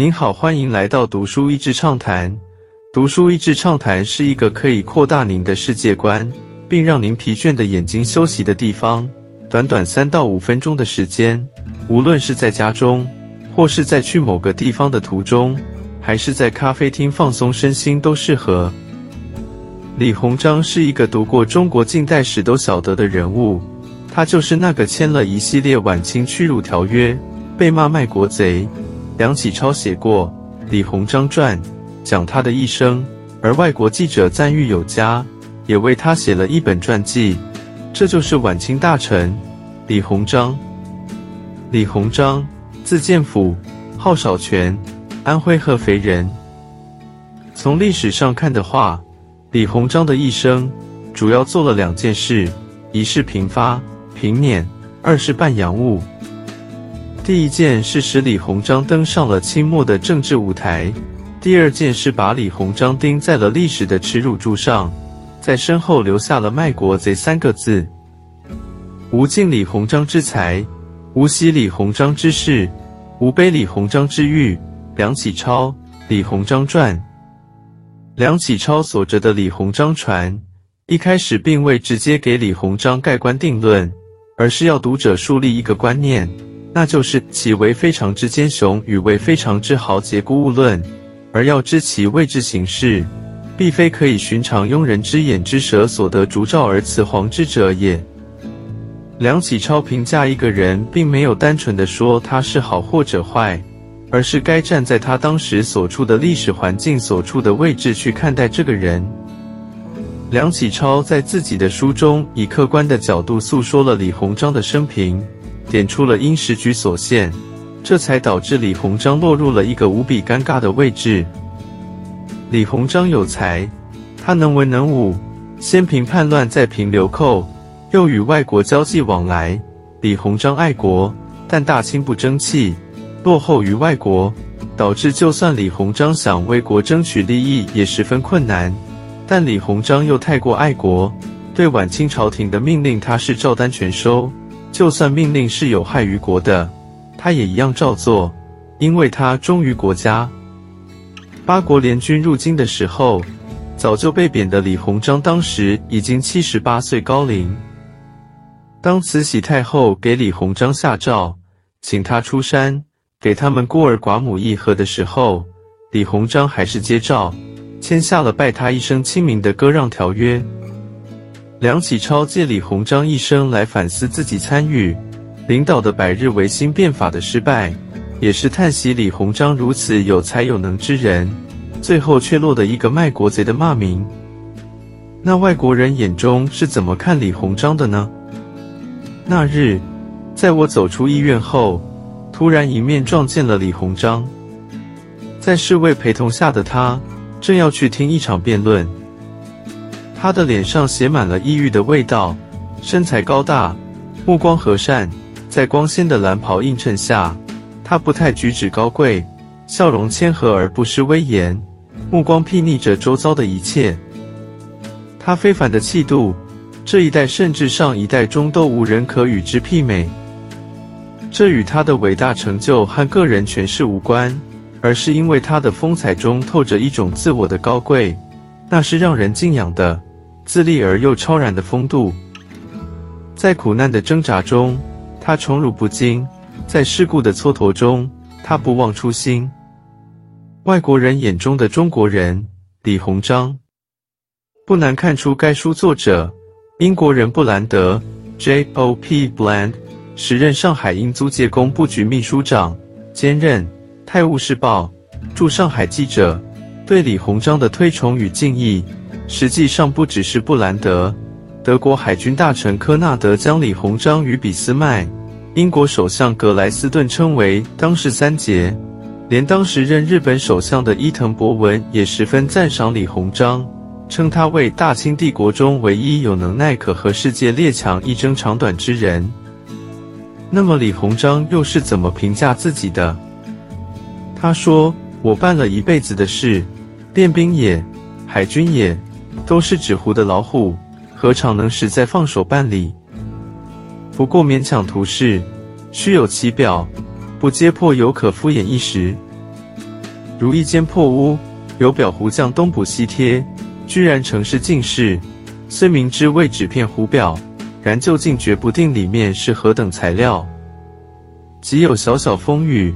您好，欢迎来到读书益智畅谈。读书益智畅谈是一个可以扩大您的世界观，并让您疲倦的眼睛休息的地方。短短三到五分钟的时间，无论是在家中，或是在去某个地方的途中，还是在咖啡厅放松身心，都适合。李鸿章是一个读过中国近代史都晓得的人物，他就是那个签了一系列晚清屈辱条约，被骂卖国贼。梁启超写过《李鸿章传》，讲他的一生，而外国记者赞誉有加，也为他写了一本传记。这就是晚清大臣李鸿章。李鸿章，字建甫，号少泉，安徽合肥人。从历史上看的话，李鸿章的一生主要做了两件事：一是平发平捻，二是办洋务。第一件是使李鸿章登上了清末的政治舞台，第二件是把李鸿章钉在了历史的耻辱柱上，在身后留下了“卖国贼”三个字。无敬李鸿章之才，无惜李鸿章之事，无悲李鸿章之欲。梁启超《李鸿章传》，梁启超所着的《李鸿章传》，一开始并未直接给李鸿章盖棺定论，而是要读者树立一个观念。那就是其为非常之奸雄与为非常之豪杰孤勿论，而要知其位置行事，必非可以寻常庸人之眼之舌所得烛照而辞黄之者也。梁启超评价一个人，并没有单纯的说他是好或者坏，而是该站在他当时所处的历史环境所处的位置去看待这个人。梁启超在自己的书中，以客观的角度诉说了李鸿章的生平。点出了因时局所限，这才导致李鸿章落入了一个无比尴尬的位置。李鸿章有才，他能文能武，先平叛乱，再平流寇，又与外国交际往来。李鸿章爱国，但大清不争气，落后于外国，导致就算李鸿章想为国争取利益，也十分困难。但李鸿章又太过爱国，对晚清朝廷的命令，他是照单全收。就算命令是有害于国的，他也一样照做，因为他忠于国家。八国联军入京的时候，早就被贬的李鸿章当时已经七十八岁高龄。当慈禧太后给李鸿章下诏，请他出山给他们孤儿寡母议和的时候，李鸿章还是接诏，签下了拜他一生清明的割让条约。梁启超借李鸿章一生来反思自己参与领导的百日维新变法的失败，也是叹息李鸿章如此有才有能之人，最后却落得一个卖国贼的骂名。那外国人眼中是怎么看李鸿章的呢？那日，在我走出医院后，突然迎面撞见了李鸿章，在侍卫陪同下的他，正要去听一场辩论。他的脸上写满了抑郁的味道，身材高大，目光和善，在光鲜的蓝袍映衬下，他不太举止高贵，笑容谦和而不失威严，目光睥睨着周遭的一切。他非凡的气度，这一代甚至上一代中都无人可与之媲美。这与他的伟大成就和个人权势无关，而是因为他的风采中透着一种自我的高贵，那是让人敬仰的。自立而又超然的风度，在苦难的挣扎中，他宠辱不惊；在世故的蹉跎中，他不忘初心。外国人眼中的中国人李鸿章，不难看出，该书作者英国人布兰德 （J.O.P. Bland） 时任上海英租界工部局秘书长，兼任《泰晤士报》驻上海记者，对李鸿章的推崇与敬意。实际上不只是布兰德，德国海军大臣科纳德将李鸿章与俾斯麦、英国首相格莱斯顿称为当世三杰，连当时任日本首相的伊藤博文也十分赞赏李鸿章，称他为大清帝国中唯一有能耐可和世界列强一争长短之人。那么李鸿章又是怎么评价自己的？他说：“我办了一辈子的事，练兵也，海军也。”都是纸糊的老虎，何尝能实在放手办理？不过勉强图示，虚有其表，不揭破，犹可敷衍一时。如一间破屋，有裱糊匠东补西贴，居然成是进士。虽明知为纸片糊表，然究竟决不定里面是何等材料。即有小小风雨，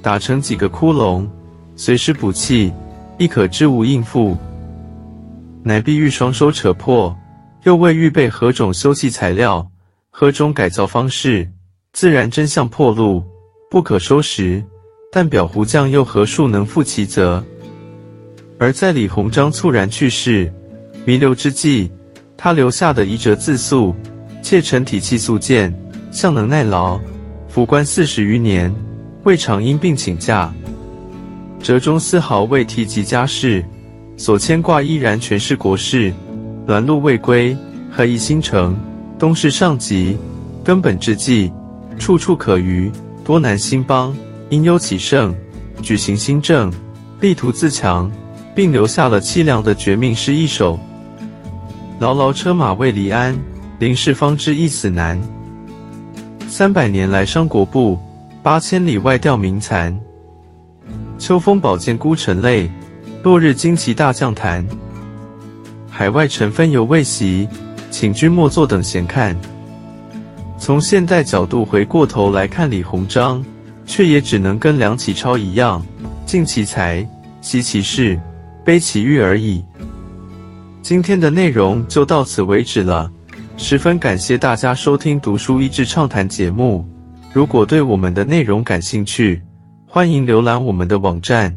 打成几个窟窿，随时补气，亦可知无应付。乃必欲双手扯破，又未预备何种修葺材料，何种改造方式，自然真相破露，不可收拾。但裱糊匠又何处能负其责？而在李鸿章猝然去世、弥留之际，他留下的遗折自述：妾臣体气素健，相能耐劳，服官四十余年，未尝因病请假。折中丝毫未提及家事，所牵挂依然全是国事。栾路未归，何以兴城？东市上级，根本之计，处处可虞，多难兴邦。因忧启盛，举行新政，力图自强，并留下了凄凉的绝命诗一首：“牢牢车马未离鞍，临事方知一死难。三百年来伤国部，八千里外吊民残。秋风宝剑孤城泪，落日旌旗大将坛。海外尘分犹未息，请君莫坐等闲看。”从现代角度回过头来看李鸿章。却也只能跟梁启超一样，尽其才，惜其事，悲其欲而已。今天的内容就到此为止了，十分感谢大家收听《读书益智畅谈》节目。如果对我们的内容感兴趣，欢迎浏览我们的网站